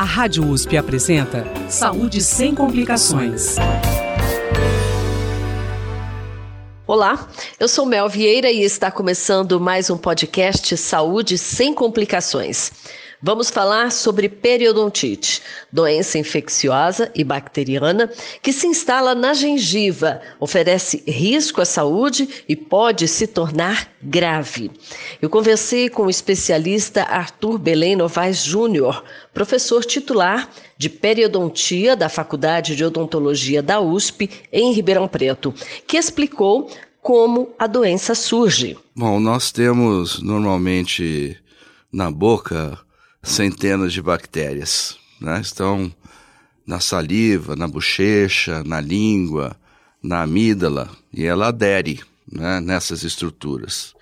A Rádio USP apresenta Saúde sem complicações. Olá, eu sou Mel Vieira e está começando mais um podcast Saúde sem complicações. Vamos falar sobre periodontite, doença infecciosa e bacteriana que se instala na gengiva, oferece risco à saúde e pode se tornar grave. Eu conversei com o especialista Arthur Belém Novaes Júnior, professor titular de periodontia da Faculdade de Odontologia da USP em Ribeirão Preto, que explicou como a doença surge. Bom, nós temos normalmente na boca centenas de bactérias. Né? Estão na saliva, na bochecha, na língua, na amígdala, e ela adere né, nessas estruturas.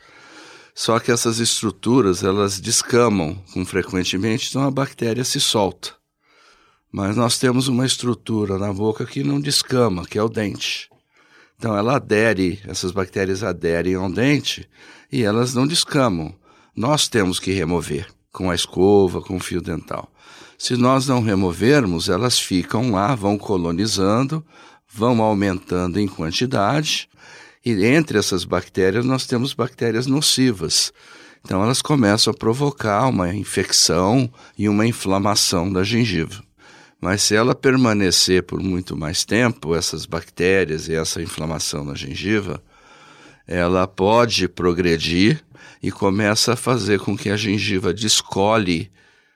Só que essas estruturas elas descamam com frequentemente, então a bactéria se solta. Mas nós temos uma estrutura na boca que não descama, que é o dente. Então ela adere, essas bactérias aderem ao dente e elas não descamam. Nós temos que remover com a escova, com o fio dental. Se nós não removermos, elas ficam lá, vão colonizando, vão aumentando em quantidade, e entre essas bactérias nós temos bactérias nocivas. Então elas começam a provocar uma infecção e uma inflamação da gengiva. Mas se ela permanecer por muito mais tempo, essas bactérias e essa inflamação na gengiva, ela pode progredir e começa a fazer com que a gengiva descole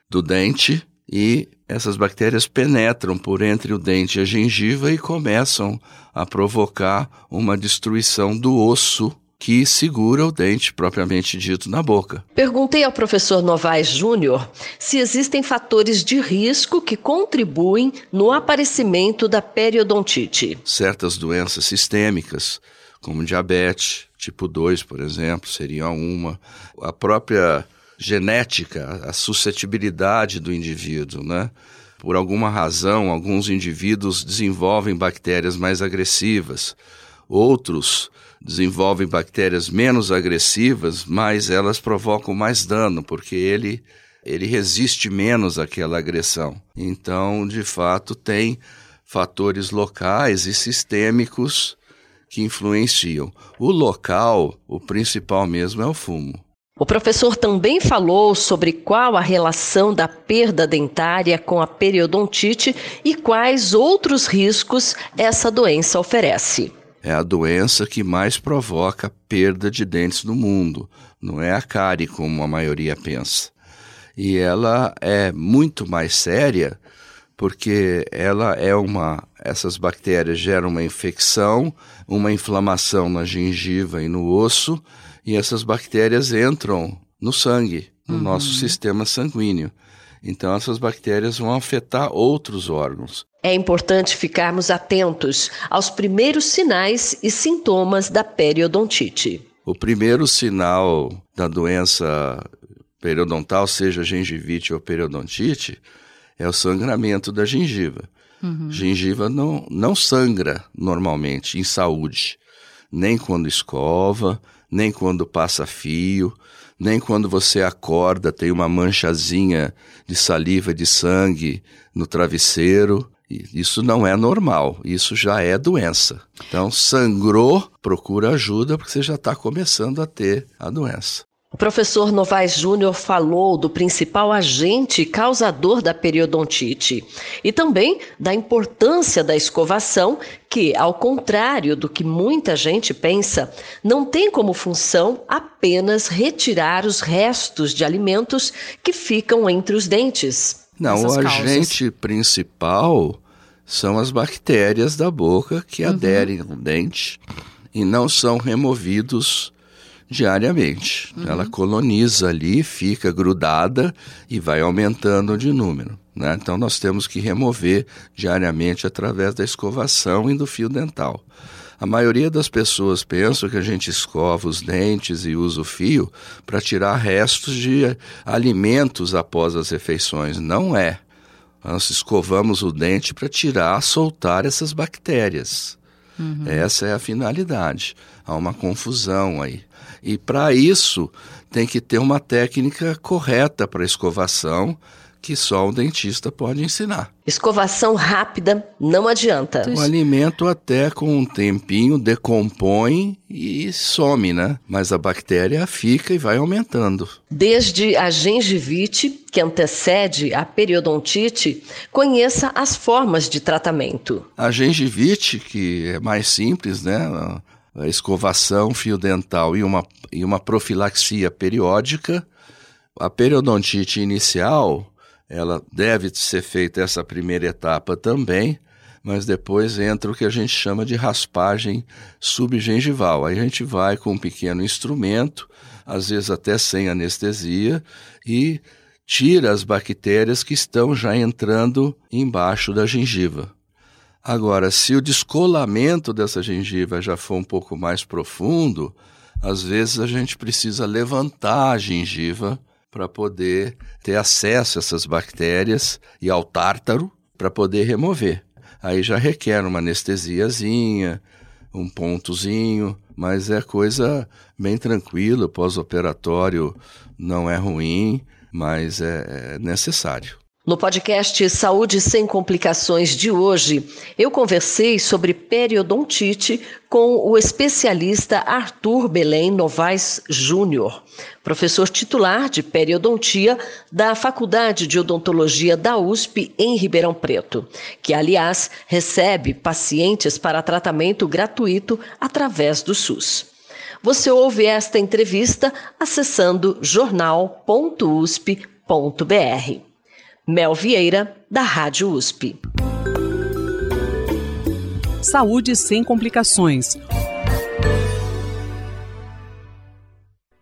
do dente e essas bactérias penetram por entre o dente e a gengiva e começam a provocar uma destruição do osso que segura o dente propriamente dito na boca. Perguntei ao professor Novaes Júnior se existem fatores de risco que contribuem no aparecimento da periodontite. Certas doenças sistêmicas, como diabetes, tipo 2, por exemplo, seria uma. A própria genética, a suscetibilidade do indivíduo, né? Por alguma razão, alguns indivíduos desenvolvem bactérias mais agressivas, outros desenvolvem bactérias menos agressivas, mas elas provocam mais dano, porque ele, ele resiste menos àquela agressão. Então, de fato, tem fatores locais e sistêmicos que influenciam. O local, o principal mesmo é o fumo. O professor também falou sobre qual a relação da perda dentária com a periodontite e quais outros riscos essa doença oferece. É a doença que mais provoca perda de dentes no mundo, não é a cárie como a maioria pensa. E ela é muito mais séria porque ela é uma essas bactérias geram uma infecção, uma inflamação na gengiva e no osso, e essas bactérias entram no sangue, no uhum. nosso sistema sanguíneo. Então essas bactérias vão afetar outros órgãos. É importante ficarmos atentos aos primeiros sinais e sintomas da periodontite. O primeiro sinal da doença periodontal, seja gengivite ou periodontite, é o sangramento da gengiva. Uhum. Gengiva não, não sangra normalmente em saúde, nem quando escova, nem quando passa fio, nem quando você acorda tem uma manchazinha de saliva de sangue no travesseiro. Isso não é normal, isso já é doença. Então, sangrou, procura ajuda, porque você já está começando a ter a doença. O professor Novaes Júnior falou do principal agente causador da periodontite e também da importância da escovação, que, ao contrário do que muita gente pensa, não tem como função apenas retirar os restos de alimentos que ficam entre os dentes. Não, o agente principal são as bactérias da boca que uhum. aderem ao dente e não são removidos diariamente. Uhum. Ela coloniza ali, fica grudada e vai aumentando de número. Né? Então nós temos que remover diariamente através da escovação e do fio dental. A maioria das pessoas pensam que a gente escova os dentes e usa o fio para tirar restos de alimentos após as refeições. Não é. Nós escovamos o dente para tirar, soltar essas bactérias. Uhum. Essa é a finalidade. Há uma confusão aí. E para isso tem que ter uma técnica correta para escovação, que só um dentista pode ensinar. Escovação rápida não adianta. O alimento até com um tempinho decompõe e some, né? Mas a bactéria fica e vai aumentando. Desde a gengivite, que antecede a periodontite, conheça as formas de tratamento. A gengivite, que é mais simples, né? Escovação fio dental e uma, e uma profilaxia periódica. A periodontite inicial ela deve ser feita essa primeira etapa também, mas depois entra o que a gente chama de raspagem subgengival. Aí a gente vai com um pequeno instrumento, às vezes até sem anestesia, e tira as bactérias que estão já entrando embaixo da gengiva. Agora, se o descolamento dessa gengiva já for um pouco mais profundo, às vezes a gente precisa levantar a gengiva para poder ter acesso a essas bactérias e ao tártaro para poder remover. Aí já requer uma anestesiazinha, um pontozinho, mas é coisa bem tranquila, pós-operatório não é ruim, mas é, é necessário. No podcast Saúde Sem Complicações de hoje, eu conversei sobre periodontite com o especialista Arthur Belém Novaes Júnior, professor titular de periodontia da Faculdade de Odontologia da USP em Ribeirão Preto, que, aliás, recebe pacientes para tratamento gratuito através do SUS. Você ouve esta entrevista acessando jornal.usp.br. Mel Vieira, da Rádio USP. Saúde sem complicações